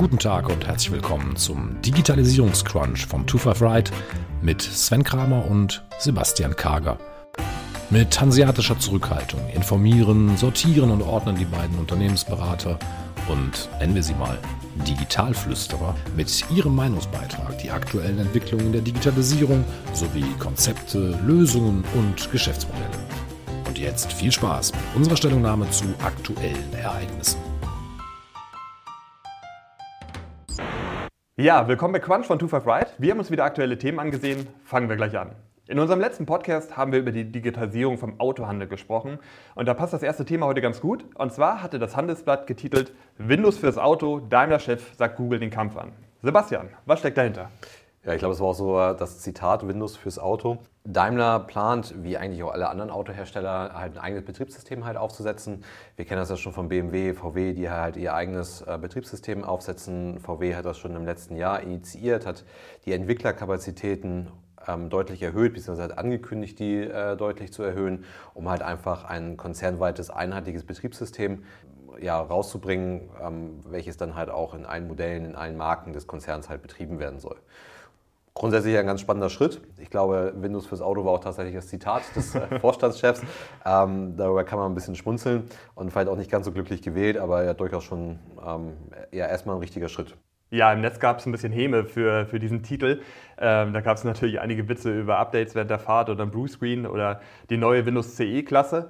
Guten Tag und herzlich willkommen zum Digitalisierungscrunch von 25 Right mit Sven Kramer und Sebastian Kager. Mit hanseatischer Zurückhaltung informieren, sortieren und ordnen die beiden Unternehmensberater und nennen wir sie mal Digitalflüsterer mit ihrem Meinungsbeitrag die aktuellen Entwicklungen der Digitalisierung sowie Konzepte, Lösungen und Geschäftsmodelle. Und jetzt viel Spaß mit unserer Stellungnahme zu aktuellen Ereignissen. Ja, willkommen bei Crunch von 25 Right. Wir haben uns wieder aktuelle Themen angesehen. Fangen wir gleich an. In unserem letzten Podcast haben wir über die Digitalisierung vom Autohandel gesprochen und da passt das erste Thema heute ganz gut. Und zwar hatte das Handelsblatt getitelt Windows fürs Auto, Daimler-Chef sagt Google den Kampf an. Sebastian, was steckt dahinter? Ja, ich glaube, es war auch so das Zitat Windows fürs Auto. Daimler plant, wie eigentlich auch alle anderen Autohersteller, halt ein eigenes Betriebssystem halt aufzusetzen. Wir kennen das ja schon von BMW, VW, die halt ihr eigenes äh, Betriebssystem aufsetzen. VW hat das schon im letzten Jahr initiiert, hat die Entwicklerkapazitäten ähm, deutlich erhöht, beziehungsweise hat angekündigt, die äh, deutlich zu erhöhen, um halt einfach ein konzernweites, einheitliches Betriebssystem ja, rauszubringen, ähm, welches dann halt auch in allen Modellen, in allen Marken des Konzerns halt betrieben werden soll. Grundsätzlich ein ganz spannender Schritt. Ich glaube, Windows fürs Auto war auch tatsächlich das Zitat des äh, Vorstandschefs. Ähm, darüber kann man ein bisschen schmunzeln und vielleicht auch nicht ganz so glücklich gewählt, aber ja durchaus schon ähm, ja, erstmal ein richtiger Schritt. Ja, im Netz gab es ein bisschen Häme für, für diesen Titel. Ähm, da gab es natürlich einige Witze über Updates während der Fahrt oder ein Blue Screen oder die neue Windows CE-Klasse.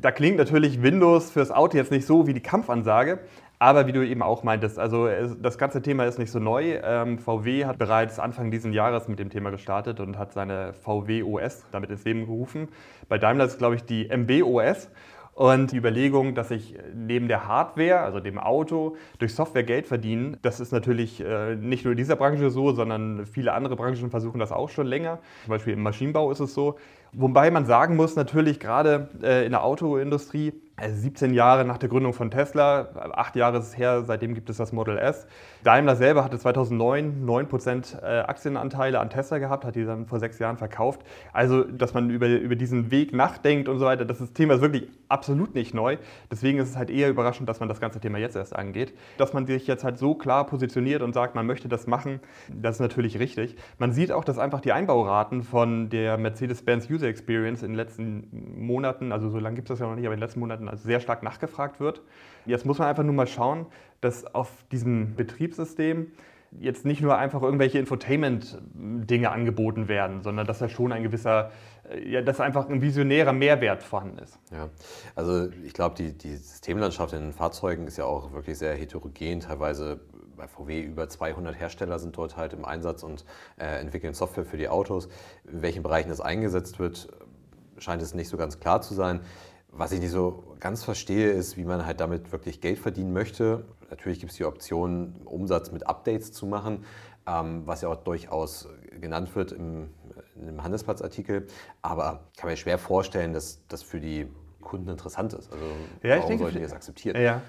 Da klingt natürlich Windows fürs Auto jetzt nicht so wie die Kampfansage, aber wie du eben auch meintest, also das ganze Thema ist nicht so neu. Ähm, VW hat bereits Anfang dieses Jahres mit dem Thema gestartet und hat seine VW OS damit ins Leben gerufen. Bei Daimler ist es, glaube ich, die MB OS. Und die Überlegung, dass ich neben der Hardware, also dem Auto, durch Software Geld verdiene, das ist natürlich äh, nicht nur in dieser Branche so, sondern viele andere Branchen versuchen das auch schon länger. Zum Beispiel im Maschinenbau ist es so. Wobei man sagen muss, natürlich gerade äh, in der Autoindustrie, 17 Jahre nach der Gründung von Tesla, acht Jahre ist es her, seitdem gibt es das Model S. Daimler selber hatte 2009 9% äh, Aktienanteile an Tesla gehabt, hat die dann vor sechs Jahren verkauft. Also, dass man über, über diesen Weg nachdenkt und so weiter, das Thema ist wirklich absolut nicht neu. Deswegen ist es halt eher überraschend, dass man das ganze Thema jetzt erst angeht. Dass man sich jetzt halt so klar positioniert und sagt, man möchte das machen, das ist natürlich richtig. Man sieht auch, dass einfach die Einbauraten von der Mercedes-Benz User Experience in den letzten Monaten, also so lange gibt es das ja noch nicht, aber in den letzten Monaten also sehr stark nachgefragt wird. Jetzt muss man einfach nur mal schauen, dass auf diesem Betriebssystem jetzt nicht nur einfach irgendwelche Infotainment-Dinge angeboten werden, sondern dass da schon ein gewisser, äh, ja, dass einfach ein visionärer Mehrwert vorhanden ist. Ja, also ich glaube, die, die Systemlandschaft in den Fahrzeugen ist ja auch wirklich sehr heterogen. Teilweise bei VW über 200 Hersteller sind dort halt im Einsatz und äh, entwickeln Software für die Autos. In welchen Bereichen das eingesetzt wird, scheint es nicht so ganz klar zu sein. Was ich nicht so ganz verstehe, ist, wie man halt damit wirklich Geld verdienen möchte. Natürlich gibt es die Option, Umsatz mit Updates zu machen, ähm, was ja auch durchaus genannt wird im, im Handelsplatzartikel. Aber ich kann mir schwer vorstellen, dass das für die Kunden interessant ist. Also ja, warum denke, sollte ich das akzeptieren? Ja.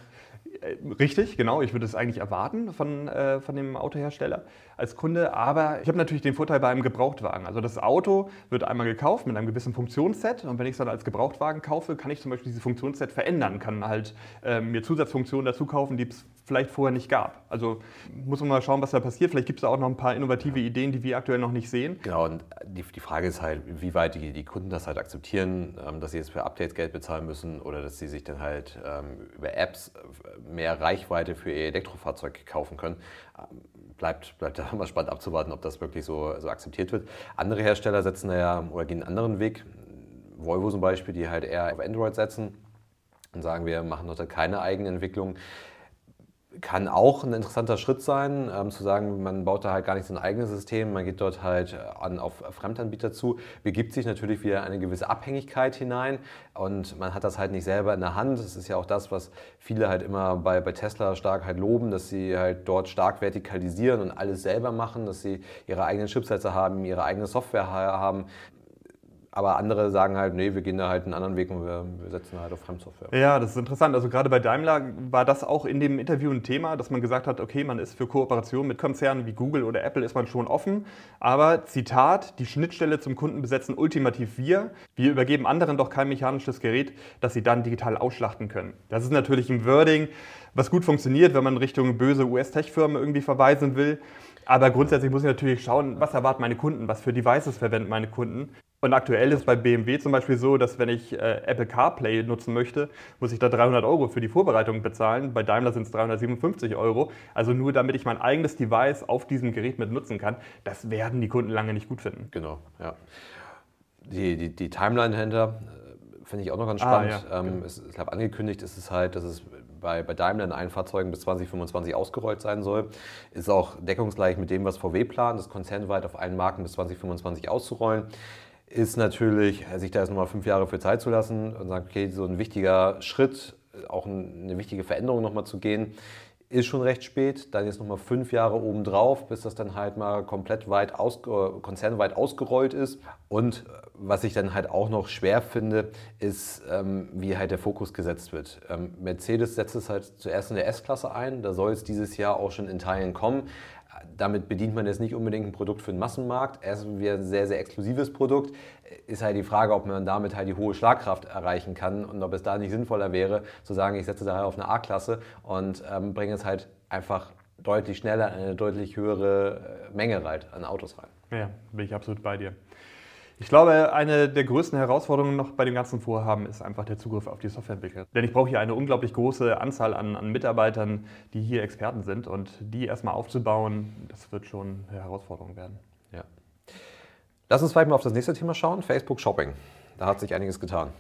Äh, richtig, genau. Ich würde es eigentlich erwarten von, äh, von dem Autohersteller als Kunde. Aber ich habe natürlich den Vorteil bei einem Gebrauchtwagen. Also das Auto wird einmal gekauft mit einem gewissen Funktionsset. Und wenn ich es dann als Gebrauchtwagen kaufe, kann ich zum Beispiel dieses Funktionsset verändern. Kann halt äh, mir Zusatzfunktionen dazu kaufen, die es vielleicht vorher nicht gab. Also muss man mal schauen, was da passiert. Vielleicht gibt es da auch noch ein paar innovative Ideen, die wir aktuell noch nicht sehen. Genau, und die, die Frage ist halt, wie weit die, die Kunden das halt akzeptieren, ähm, dass sie jetzt für Updates Geld bezahlen müssen oder dass sie sich dann halt ähm, über Apps äh, mehr Reichweite für ihr Elektrofahrzeug kaufen können. Ähm, bleibt, bleibt da mal spannend abzuwarten, ob das wirklich so, so akzeptiert wird. Andere Hersteller setzen da ja oder gehen einen anderen Weg. Volvo zum Beispiel, die halt eher auf Android setzen und sagen, wir machen dort keine Eigenentwicklung kann auch ein interessanter Schritt sein, ähm, zu sagen, man baut da halt gar nicht so ein eigenes System, man geht dort halt an, auf Fremdanbieter zu, begibt sich natürlich wieder eine gewisse Abhängigkeit hinein und man hat das halt nicht selber in der Hand. Das ist ja auch das, was viele halt immer bei, bei Tesla stark halt loben, dass sie halt dort stark vertikalisieren und alles selber machen, dass sie ihre eigenen Chipsätze haben, ihre eigene Software haben aber andere sagen halt, nee, wir gehen da halt einen anderen Weg und wir, wir setzen halt auf Fremdsoftware. Ja, das ist interessant. Also gerade bei Daimler war das auch in dem Interview ein Thema, dass man gesagt hat, okay, man ist für Kooperationen mit Konzernen wie Google oder Apple ist man schon offen. Aber Zitat, die Schnittstelle zum Kunden besetzen ultimativ wir. Wir übergeben anderen doch kein mechanisches Gerät, das sie dann digital ausschlachten können. Das ist natürlich ein Wording, was gut funktioniert, wenn man Richtung böse US-Tech-Firmen irgendwie verweisen will. Aber grundsätzlich muss ich natürlich schauen, was erwarten meine Kunden, was für Devices verwenden meine Kunden. Und aktuell ist bei BMW zum Beispiel so, dass wenn ich äh, Apple CarPlay nutzen möchte, muss ich da 300 Euro für die Vorbereitung bezahlen. Bei Daimler sind es 357 Euro. Also nur damit ich mein eigenes Device auf diesem Gerät mit nutzen kann. Das werden die Kunden lange nicht gut finden. Genau, ja. Die, die, die Timeline-Händler äh, finde ich auch noch ganz spannend. Ah, ja, ähm, genau. es, ich habe angekündigt, ist es halt, dass es bei, bei Daimler in allen Fahrzeugen bis 2025 ausgerollt sein soll. Ist auch deckungsgleich mit dem, was VW plant, das konzernweit auf allen Marken bis 2025 auszurollen. Ist natürlich, sich da jetzt nochmal fünf Jahre für Zeit zu lassen und sagen, okay, so ein wichtiger Schritt, auch eine wichtige Veränderung nochmal zu gehen, ist schon recht spät. Dann jetzt nochmal fünf Jahre obendrauf, bis das dann halt mal komplett weit aus, konzernweit ausgerollt ist. Und was ich dann halt auch noch schwer finde, ist, ähm, wie halt der Fokus gesetzt wird. Ähm, Mercedes setzt es halt zuerst in der S-Klasse ein. Da soll es dieses Jahr auch schon in Teilen kommen. Damit bedient man jetzt nicht unbedingt ein Produkt für den Massenmarkt. Er ist ein sehr, sehr exklusives Produkt. Ist halt die Frage, ob man damit halt die hohe Schlagkraft erreichen kann und ob es da nicht sinnvoller wäre, zu sagen, ich setze daher auf eine A-Klasse und ähm, bringe es halt einfach deutlich schneller in eine deutlich höhere äh, Menge an Autos rein. Ja, bin ich absolut bei dir. Ich glaube, eine der größten Herausforderungen noch bei dem ganzen Vorhaben ist einfach der Zugriff auf die Softwareentwickler. Denn ich brauche hier eine unglaublich große Anzahl an, an, Mitarbeitern, die hier Experten sind. Und die erstmal aufzubauen, das wird schon eine Herausforderung werden. Ja. Lass uns vielleicht mal auf das nächste Thema schauen: Facebook Shopping. Da hat sich einiges getan.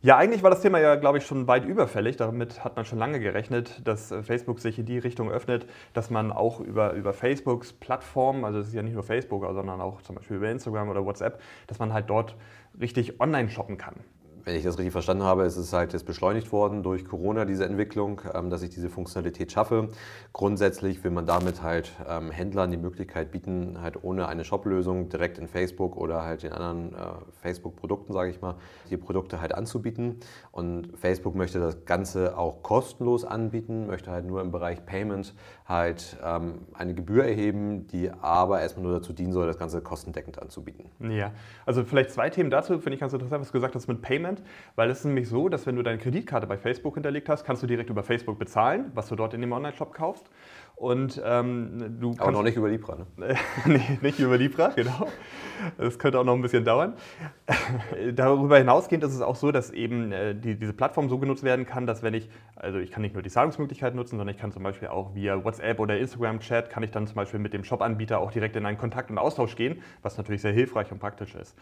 Ja, eigentlich war das Thema ja, glaube ich, schon weit überfällig. Damit hat man schon lange gerechnet, dass äh, Facebook sich in die Richtung öffnet, dass man auch über, über Facebooks Plattformen, also es ist ja nicht nur Facebook, sondern auch zum Beispiel über Instagram oder WhatsApp, dass man halt dort richtig online shoppen kann wenn ich das richtig verstanden habe, ist es halt jetzt beschleunigt worden durch Corona, diese Entwicklung, ähm, dass ich diese Funktionalität schaffe. Grundsätzlich will man damit halt ähm, Händlern die Möglichkeit bieten, halt ohne eine Shop-Lösung direkt in Facebook oder halt in anderen äh, Facebook-Produkten, sage ich mal, die Produkte halt anzubieten. Und Facebook möchte das Ganze auch kostenlos anbieten, möchte halt nur im Bereich Payment halt ähm, eine Gebühr erheben, die aber erstmal nur dazu dienen soll, das Ganze kostendeckend anzubieten. Ja, also vielleicht zwei Themen dazu, finde ich ganz interessant, was du gesagt hast mit Payment, weil es ist nämlich so, dass wenn du deine Kreditkarte bei Facebook hinterlegt hast, kannst du direkt über Facebook bezahlen, was du dort in dem Online-Shop kaufst. Und ähm, du Aber noch nicht über Libra, ne? nee, nicht über Libra, genau. Das könnte auch noch ein bisschen dauern. Darüber hinausgehend ist es auch so, dass eben äh, die, diese Plattform so genutzt werden kann, dass wenn ich, also ich kann nicht nur die Zahlungsmöglichkeit nutzen, sondern ich kann zum Beispiel auch via WhatsApp oder Instagram-Chat, kann ich dann zum Beispiel mit dem Shop-Anbieter auch direkt in einen Kontakt und Austausch gehen, was natürlich sehr hilfreich und praktisch ist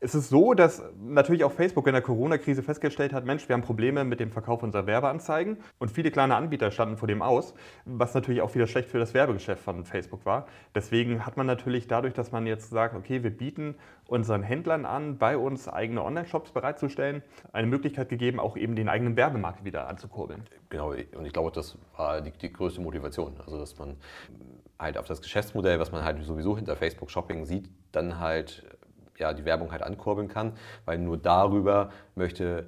es ist so, dass natürlich auch Facebook in der Corona-Krise festgestellt hat, Mensch, wir haben Probleme mit dem Verkauf unserer Werbeanzeigen und viele kleine Anbieter standen vor dem aus, was natürlich auch wieder schlecht für das Werbegeschäft von Facebook war. Deswegen hat man natürlich dadurch, dass man jetzt sagt, okay, wir bieten unseren Händlern an, bei uns eigene Online-Shops bereitzustellen, eine Möglichkeit gegeben, auch eben den eigenen Werbemarkt wieder anzukurbeln. Genau, und ich glaube, das war die, die größte Motivation, also dass man halt auf das Geschäftsmodell, was man halt sowieso hinter Facebook Shopping sieht, dann halt ja, die Werbung halt ankurbeln kann, weil nur darüber möchte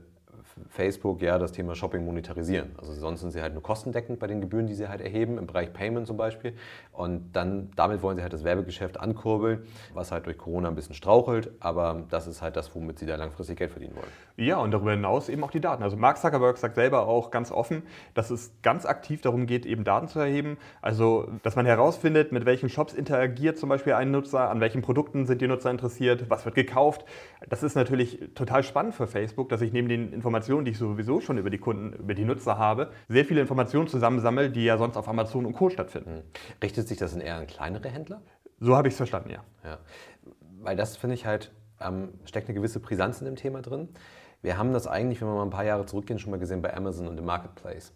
Facebook ja das Thema Shopping monetarisieren. Also sonst sind sie halt nur kostendeckend bei den Gebühren, die sie halt erheben, im Bereich Payment zum Beispiel. Und dann damit wollen sie halt das Werbegeschäft ankurbeln, was halt durch Corona ein bisschen strauchelt, aber das ist halt das, womit sie da langfristig Geld verdienen wollen. Ja, und darüber hinaus eben auch die Daten. Also Mark Zuckerberg sagt selber auch ganz offen, dass es ganz aktiv darum geht, eben Daten zu erheben. Also, dass man herausfindet, mit welchen Shops interagiert zum Beispiel ein Nutzer, an welchen Produkten sind die Nutzer interessiert, was wird gekauft. Das ist natürlich total spannend für Facebook, dass ich neben den Informationen Informationen, die ich sowieso schon über die Kunden, über die Nutzer habe, sehr viele Informationen zusammensammle, die ja sonst auf Amazon und Co. stattfinden. Hm. Richtet sich das in eher an kleinere Händler? So habe ich es verstanden, ja. ja. Weil das finde ich halt, ähm, steckt eine gewisse Brisanz in dem Thema drin. Wir haben das eigentlich, wenn wir mal ein paar Jahre zurückgehen, schon mal gesehen bei Amazon und dem Marketplace.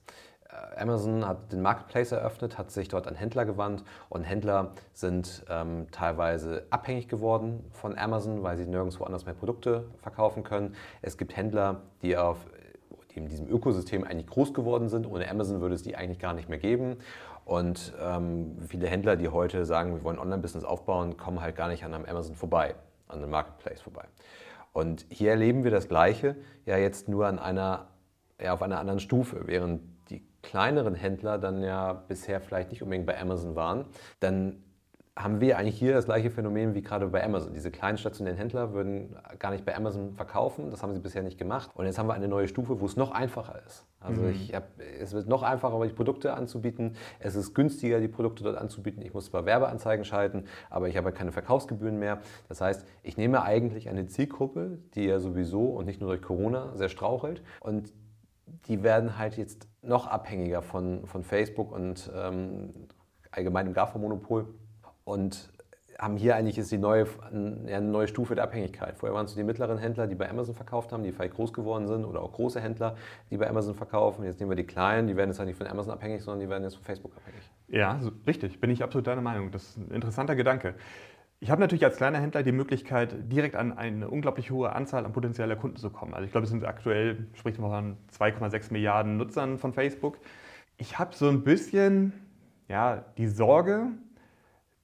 Amazon hat den Marketplace eröffnet, hat sich dort an Händler gewandt und Händler sind ähm, teilweise abhängig geworden von Amazon, weil sie nirgendwo anders mehr Produkte verkaufen können. Es gibt Händler, die, auf, die in diesem Ökosystem eigentlich groß geworden sind. Ohne Amazon würde es die eigentlich gar nicht mehr geben. Und ähm, viele Händler, die heute sagen, wir wollen Online-Business aufbauen, kommen halt gar nicht an einem Amazon vorbei, an einem Marketplace vorbei. Und hier erleben wir das Gleiche, ja jetzt nur an einer, ja, auf einer anderen Stufe, während kleineren Händler dann ja bisher vielleicht nicht unbedingt bei Amazon waren, dann haben wir eigentlich hier das gleiche Phänomen wie gerade bei Amazon. Diese kleinen stationären Händler würden gar nicht bei Amazon verkaufen, das haben sie bisher nicht gemacht. Und jetzt haben wir eine neue Stufe, wo es noch einfacher ist. Also mhm. ich hab, es wird noch einfacher, die Produkte anzubieten. Es ist günstiger, die Produkte dort anzubieten. Ich muss zwar Werbeanzeigen schalten, aber ich habe keine Verkaufsgebühren mehr. Das heißt, ich nehme eigentlich eine Zielgruppe, die ja sowieso und nicht nur durch Corona sehr strauchelt und die werden halt jetzt noch abhängiger von, von Facebook und ähm, allgemeinem GAFA-Monopol und haben hier eigentlich ist die neue, eine neue Stufe der Abhängigkeit. Vorher waren es die mittleren Händler, die bei Amazon verkauft haben, die vielleicht groß geworden sind oder auch große Händler, die bei Amazon verkaufen. Jetzt nehmen wir die kleinen, die werden jetzt nicht von Amazon abhängig, sondern die werden jetzt von Facebook abhängig. Ja, so, richtig, bin ich absolut deiner Meinung. Das ist ein interessanter Gedanke. Ich habe natürlich als kleiner Händler die Möglichkeit, direkt an eine unglaublich hohe Anzahl an potenzieller Kunden zu kommen. Also ich glaube, es sind aktuell, spricht man von 2,6 Milliarden Nutzern von Facebook. Ich habe so ein bisschen ja, die Sorge,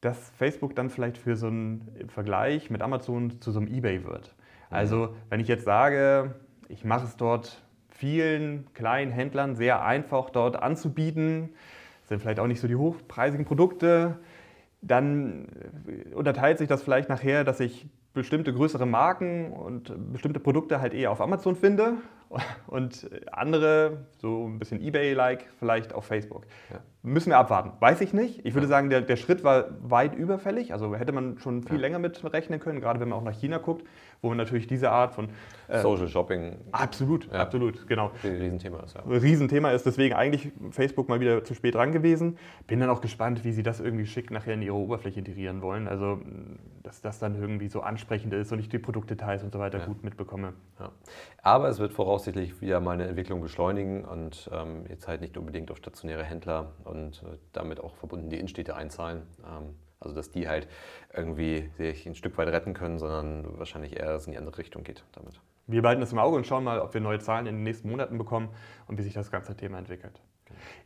dass Facebook dann vielleicht für so einen Vergleich mit Amazon zu so einem eBay wird. Also wenn ich jetzt sage, ich mache es dort vielen kleinen Händlern sehr einfach dort anzubieten, sind vielleicht auch nicht so die hochpreisigen Produkte, dann unterteilt sich das vielleicht nachher, dass ich bestimmte größere Marken und bestimmte Produkte halt eher auf Amazon finde und andere, so ein bisschen eBay-like, vielleicht auf Facebook. Ja. Müssen wir abwarten. Weiß ich nicht. Ich würde ja. sagen, der, der Schritt war weit überfällig. Also hätte man schon viel ja. länger mit rechnen können, gerade wenn man auch nach China guckt, wo man natürlich diese Art von. Äh, Social Shopping. Absolut, absolut, genau. Riesenthema ist, ja. Riesenthema ist deswegen eigentlich Facebook mal wieder zu spät dran gewesen. Bin dann auch gespannt, wie sie das irgendwie schick nachher in ihre Oberfläche integrieren wollen. Also, dass das dann irgendwie so ansprechend ist und ich die Produktdetails und so weiter gut mitbekomme. Aber es wird voraussichtlich wieder mal eine Entwicklung beschleunigen und ähm, jetzt halt nicht unbedingt auf stationäre Händler und äh, damit auch verbunden die Innenstädte einzahlen. Ähm, also dass die halt irgendwie sich ein Stück weit retten können, sondern wahrscheinlich eher in die andere Richtung geht damit. Wir behalten das im Auge und schauen mal, ob wir neue Zahlen in den nächsten Monaten bekommen und wie sich das ganze Thema entwickelt.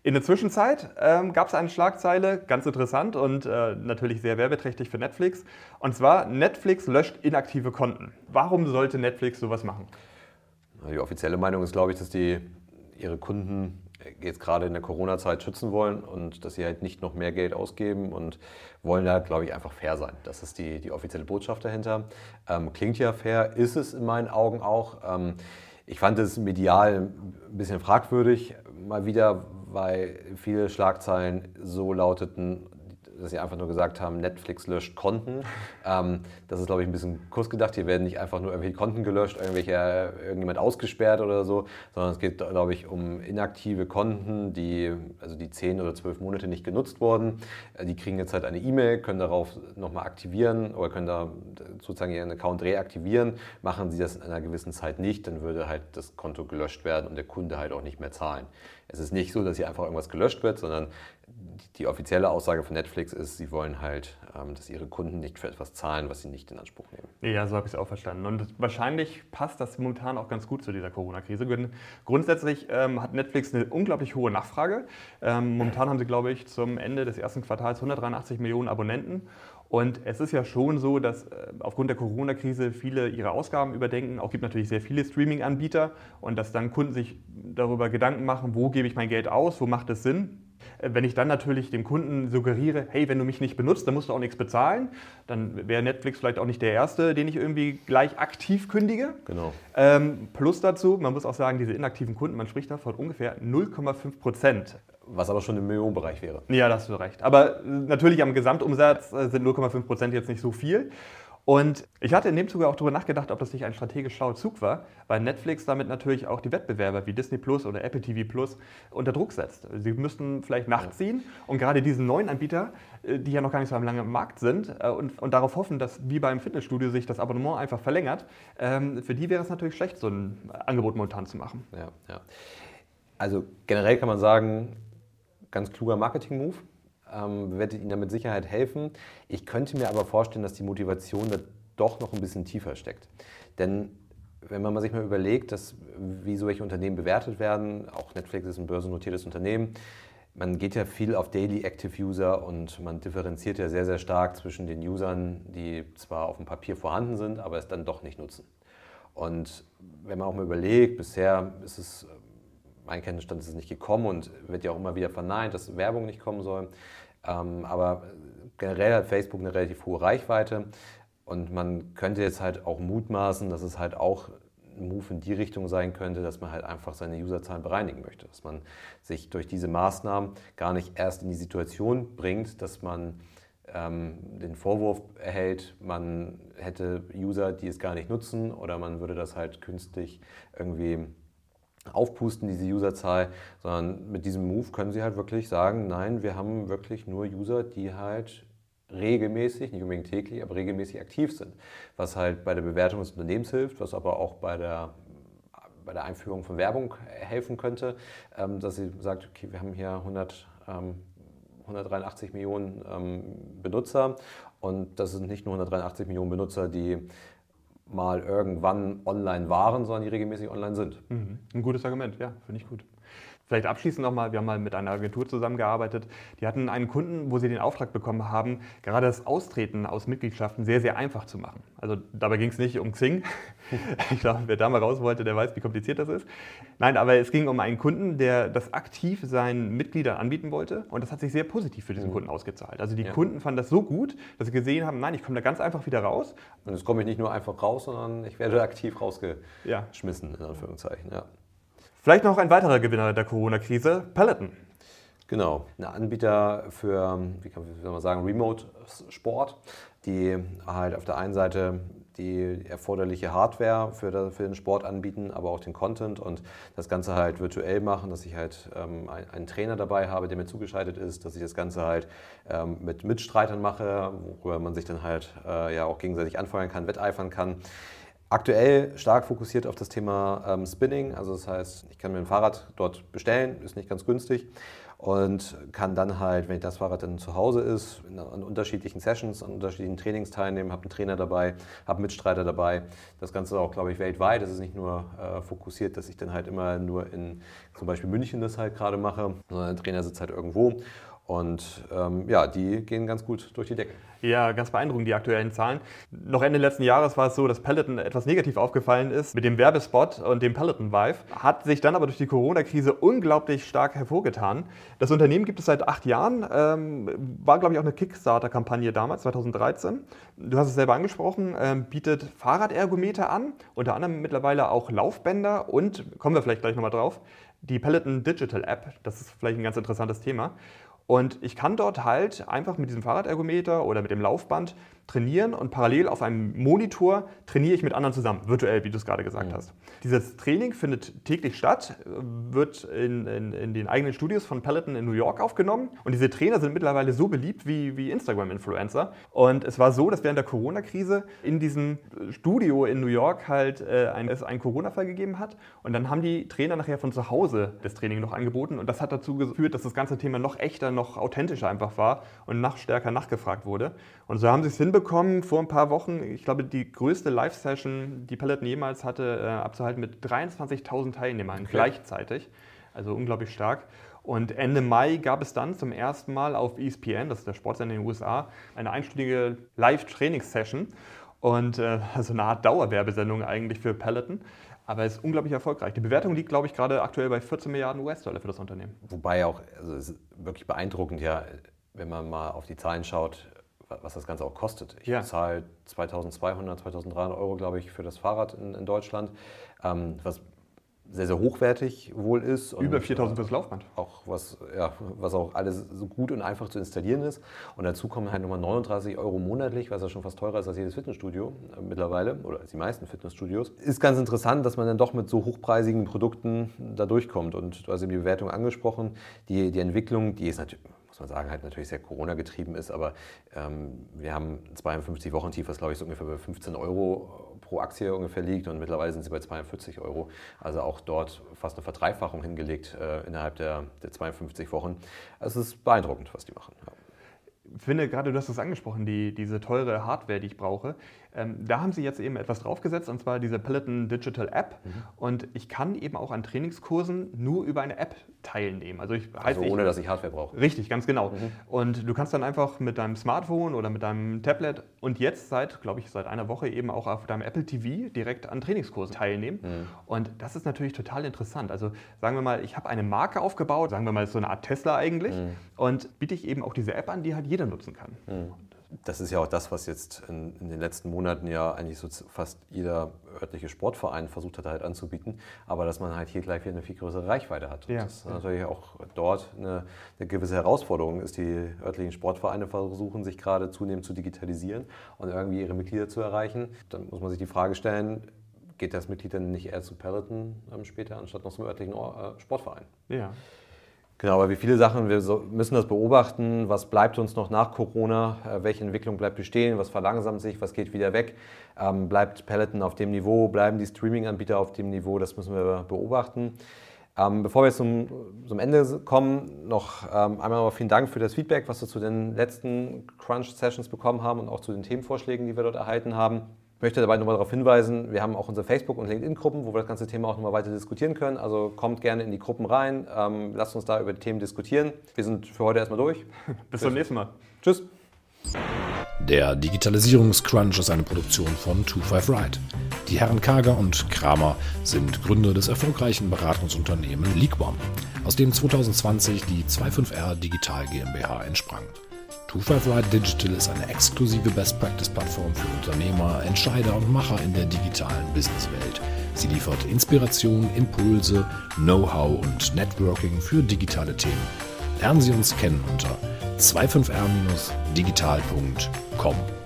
In der Zwischenzeit ähm, gab es eine Schlagzeile, ganz interessant und äh, natürlich sehr werbeträchtig für Netflix. Und zwar, Netflix löscht inaktive Konten. Warum sollte Netflix sowas machen? Die offizielle Meinung ist, glaube ich, dass die ihre Kunden jetzt gerade in der Corona-Zeit schützen wollen und dass sie halt nicht noch mehr Geld ausgeben und wollen da, glaube ich, einfach fair sein. Das ist die, die offizielle Botschaft dahinter. Ähm, klingt ja fair, ist es in meinen Augen auch. Ähm, ich fand es medial ein bisschen fragwürdig, mal wieder, weil viele Schlagzeilen so lauteten, dass sie einfach nur gesagt haben, Netflix löscht Konten. Ähm, das ist, glaube ich, ein bisschen kurz gedacht. Hier werden nicht einfach nur irgendwelche Konten gelöscht, irgendwelche, irgendjemand ausgesperrt oder so, sondern es geht, glaube ich, um inaktive Konten, die, also die zehn oder zwölf Monate nicht genutzt wurden. Äh, die kriegen jetzt halt eine E-Mail, können darauf nochmal aktivieren oder können da sozusagen ihren Account reaktivieren. Machen sie das in einer gewissen Zeit nicht, dann würde halt das Konto gelöscht werden und der Kunde halt auch nicht mehr zahlen. Es ist nicht so, dass hier einfach irgendwas gelöscht wird, sondern die offizielle Aussage von Netflix ist, sie wollen halt, ähm, dass ihre Kunden nicht für etwas zahlen, was sie nicht in Anspruch nehmen. Ja, so habe ich es auch verstanden. Und wahrscheinlich passt das momentan auch ganz gut zu dieser Corona-Krise. Grundsätzlich ähm, hat Netflix eine unglaublich hohe Nachfrage. Ähm, momentan haben sie, glaube ich, zum Ende des ersten Quartals 183 Millionen Abonnenten. Und es ist ja schon so, dass äh, aufgrund der Corona-Krise viele ihre Ausgaben überdenken. Auch gibt natürlich sehr viele Streaming-Anbieter und dass dann Kunden sich darüber Gedanken machen, wo gebe ich mein Geld aus, wo macht es Sinn. Äh, wenn ich dann natürlich dem Kunden suggeriere, hey, wenn du mich nicht benutzt, dann musst du auch nichts bezahlen, dann wäre Netflix vielleicht auch nicht der Erste, den ich irgendwie gleich aktiv kündige. Genau. Ähm, plus dazu, man muss auch sagen, diese inaktiven Kunden, man spricht da von ungefähr 0,5 Prozent. Was aber schon im Millionenbereich wäre. Ja, da hast du recht. Aber natürlich am Gesamtumsatz äh, sind 0,5 Prozent jetzt nicht so viel. Und ich hatte in dem Zuge auch darüber nachgedacht, ob das nicht ein strategisch schlauer Zug war, weil Netflix damit natürlich auch die Wettbewerber wie Disney Plus oder Apple TV Plus unter Druck setzt. Sie müssten vielleicht nachziehen und gerade diese neuen Anbieter, äh, die ja noch gar nicht so lange im Markt sind äh, und, und darauf hoffen, dass wie beim Fitnessstudio sich das Abonnement einfach verlängert, ähm, für die wäre es natürlich schlecht, so ein Angebot momentan zu machen. Ja, ja. Also generell kann man sagen, ganz kluger Marketing-Move ähm, wird Ihnen damit Sicherheit helfen. Ich könnte mir aber vorstellen, dass die Motivation da doch noch ein bisschen tiefer steckt. Denn wenn man sich mal überlegt, dass, wie solche Unternehmen bewertet werden, auch Netflix ist ein börsennotiertes Unternehmen, man geht ja viel auf Daily Active User und man differenziert ja sehr, sehr stark zwischen den Usern, die zwar auf dem Papier vorhanden sind, aber es dann doch nicht nutzen. Und wenn man auch mal überlegt, bisher ist es, mein Kenntnisstand ist es nicht gekommen und wird ja auch immer wieder verneint, dass Werbung nicht kommen soll. Ähm, aber generell hat Facebook eine relativ hohe Reichweite und man könnte jetzt halt auch mutmaßen, dass es halt auch ein Move in die Richtung sein könnte, dass man halt einfach seine Userzahlen bereinigen möchte. Dass man sich durch diese Maßnahmen gar nicht erst in die Situation bringt, dass man ähm, den Vorwurf erhält, man hätte User, die es gar nicht nutzen oder man würde das halt künstlich irgendwie aufpusten, diese Userzahl, sondern mit diesem Move können sie halt wirklich sagen, nein, wir haben wirklich nur User, die halt regelmäßig, nicht unbedingt täglich, aber regelmäßig aktiv sind. Was halt bei der Bewertung des Unternehmens hilft, was aber auch bei der, bei der Einführung von Werbung helfen könnte, ähm, dass sie sagt, okay, wir haben hier 100, 183 ähm, Millionen ähm, Benutzer und das sind nicht nur 183 Millionen Benutzer, die mal irgendwann online waren, sondern die regelmäßig online sind. Mhm. Ein gutes Argument, ja, finde ich gut. Vielleicht abschließend nochmal, wir haben mal mit einer Agentur zusammengearbeitet. Die hatten einen Kunden, wo sie den Auftrag bekommen haben, gerade das Austreten aus Mitgliedschaften sehr, sehr einfach zu machen. Also dabei ging es nicht um Xing. Ich glaube, wer da mal raus wollte, der weiß, wie kompliziert das ist. Nein, aber es ging um einen Kunden, der das aktiv seinen Mitgliedern anbieten wollte. Und das hat sich sehr positiv für diesen mhm. Kunden ausgezahlt. Also die ja. Kunden fanden das so gut, dass sie gesehen haben, nein, ich komme da ganz einfach wieder raus. Und jetzt komme ich nicht nur einfach raus, sondern ich werde aktiv rausgeschmissen, in Anführungszeichen. Ja. Vielleicht noch ein weiterer Gewinner der Corona-Krise, Peloton. Genau, ein Anbieter für, wie kann man sagen, Remote-Sport, die halt auf der einen Seite die erforderliche Hardware für, den Sport anbieten, aber auch den Content und das Ganze halt virtuell machen, dass ich halt ähm, einen Trainer dabei habe, der mir zugeschaltet ist, dass ich das Ganze halt ähm, mit Mitstreitern mache, worüber man sich dann halt äh, ja auch gegenseitig anfeuern kann, wetteifern kann. Aktuell stark fokussiert auf das Thema ähm, Spinning, also das heißt, ich kann mir ein Fahrrad dort bestellen, ist nicht ganz günstig und kann dann halt, wenn das Fahrrad dann zu Hause ist, in, an unterschiedlichen Sessions, an unterschiedlichen Trainings teilnehmen, habe einen Trainer dabei, habe einen Mitstreiter dabei. Das Ganze auch, glaube ich, weltweit. Das ist nicht nur äh, fokussiert, dass ich dann halt immer nur in zum Beispiel München das halt gerade mache, sondern der Trainer sitzt halt irgendwo und ähm, ja, die gehen ganz gut durch die Decke. Ja, ganz beeindruckend, die aktuellen Zahlen. Noch Ende letzten Jahres war es so, dass Peloton etwas negativ aufgefallen ist mit dem Werbespot und dem Peloton Vive, hat sich dann aber durch die Corona-Krise unglaublich stark hervorgetan. Das Unternehmen gibt es seit acht Jahren, ähm, war, glaube ich, auch eine Kickstarter-Kampagne damals, 2013. Du hast es selber angesprochen, ähm, bietet Fahrradergometer an, unter anderem mittlerweile auch Laufbänder und, kommen wir vielleicht gleich nochmal drauf, die Peloton Digital App. Das ist vielleicht ein ganz interessantes Thema. Und ich kann dort halt einfach mit diesem Fahrradergometer oder mit dem Laufband trainieren und parallel auf einem Monitor trainiere ich mit anderen zusammen, virtuell, wie du es gerade gesagt mhm. hast. Dieses Training findet täglich statt, wird in, in, in, den eigenen Studios von Peloton in New York aufgenommen und diese Trainer sind mittlerweile so beliebt wie, wie Instagram-Influencer. Und es war so, dass während der Corona-Krise in diesem Studio in New York halt äh, ein, es einen Corona-Fall gegeben hat und dann haben die Trainer nachher von zu Hause das Training noch angeboten und das hat dazu geführt, dass das ganze Thema noch echter, noch authentischer einfach war und noch stärker nachgefragt wurde. Und so haben sie es hinbekommen, vor ein paar Wochen, ich glaube, die größte Live-Session, die Peloton jemals hatte, äh, abzuhalten mit 23.000 Teilnehmern okay. gleichzeitig. Also unglaublich stark. Und Ende Mai gab es dann zum ersten Mal auf ESPN, das ist der Sportsender in den USA, eine einstündige Live-Trainingssession. Und äh, also eine Art Dauerwerbesendung eigentlich für Peloton. Aber es ist unglaublich erfolgreich. Die Bewertung liegt, glaube ich, gerade aktuell bei 14 Milliarden US-Dollar für das Unternehmen. Wobei auch, also es ist wirklich beeindruckend, ja, wenn man mal auf die Zahlen schaut, was das Ganze auch kostet. Ich ja. bezahle 2200, 2300 Euro, glaube ich, für das Fahrrad in, in Deutschland, ähm, was sehr, sehr hochwertig wohl ist. Über 4000 fürs Laufband. Auch was, ja, was auch alles so gut und einfach zu installieren ist. Und dazu kommen halt nochmal 39 Euro monatlich, was ja schon fast teurer ist als jedes Fitnessstudio äh, mittlerweile oder als die meisten Fitnessstudios. Ist ganz interessant, dass man dann doch mit so hochpreisigen Produkten da durchkommt. Und du hast eben die Bewertung angesprochen. Die, die Entwicklung, die ist natürlich man sagen, halt natürlich sehr Corona-getrieben ist, aber ähm, wir haben 52 Wochen tief, was glaube ich so ungefähr bei 15 Euro pro Aktie ungefähr liegt und mittlerweile sind sie bei 42 Euro. Also auch dort fast eine Verdreifachung hingelegt äh, innerhalb der, der 52 Wochen. Also es ist beeindruckend, was die machen. Ja finde, gerade du hast es angesprochen, die, diese teure Hardware, die ich brauche. Ähm, da haben sie jetzt eben etwas draufgesetzt, und zwar diese Peloton Digital App. Mhm. Und ich kann eben auch an Trainingskursen nur über eine App teilnehmen. Also, ich, heißt, also ohne, ich, dass ich Hardware brauche. Richtig, ganz genau. Mhm. Und du kannst dann einfach mit deinem Smartphone oder mit deinem Tablet und jetzt seit, glaube ich, seit einer Woche eben auch auf deinem Apple TV direkt an Trainingskursen teilnehmen. Mhm. Und das ist natürlich total interessant. Also sagen wir mal, ich habe eine Marke aufgebaut, sagen wir mal, so eine Art Tesla eigentlich, mhm. und biete ich eben auch diese App an, die halt jeder nutzen kann. Das ist ja auch das, was jetzt in, in, den letzten Monaten ja eigentlich so fast jeder örtliche Sportverein versucht hat halt anzubieten, aber dass man halt hier gleich wieder eine viel größere Reichweite hat. Ja. das ist natürlich auch dort eine, eine, gewisse Herausforderung ist, die örtlichen Sportvereine versuchen sich gerade zunehmend zu digitalisieren und irgendwie ihre Mitglieder zu erreichen. Dann muss man sich die Frage stellen, geht das Mitglied dann nicht eher zu Peloton ähm, später, anstatt noch zum örtlichen äh, Sportverein? Ja. Genau, aber wie viele Sachen, wir müssen das beobachten. Was bleibt uns noch nach Corona? Äh, welche Entwicklung bleibt bestehen? Was verlangsamt sich? Was geht wieder weg? Ähm, bleibt Peloton auf dem Niveau? Bleiben die Streaming-Anbieter auf dem Niveau? Das müssen wir beobachten. Ähm, bevor wir zum, zum Ende kommen, noch ähm, einmal noch vielen Dank für das Feedback, was wir zu den letzten Crunch-Sessions bekommen haben und auch zu den Themenvorschlägen, die wir dort erhalten haben. Ich möchte dabei nochmal darauf hinweisen, wir haben auch unsere Facebook- und LinkedIn-Gruppen, wo wir das ganze Thema auch nochmal weiter diskutieren können. Also kommt gerne in die Gruppen rein, ähm, lasst uns da über die Themen diskutieren. Wir sind für heute erstmal durch. Bis zum nächsten Mal. Tschüss. Der Digitalisierungscrunch ist eine Produktion von 25 Ride. Die Herren Kager und Kramer sind Gründer des erfolgreichen Beratungsunternehmens Leaguebomb, aus dem 2020 die 25R Digital GmbH entsprang. 255 Digital ist eine exklusive Best-Practice-Plattform für Unternehmer, Entscheider und Macher in der digitalen Businesswelt. Sie liefert Inspiration, Impulse, Know-how und Networking für digitale Themen. Lernen Sie uns kennen unter 25r-digital.com.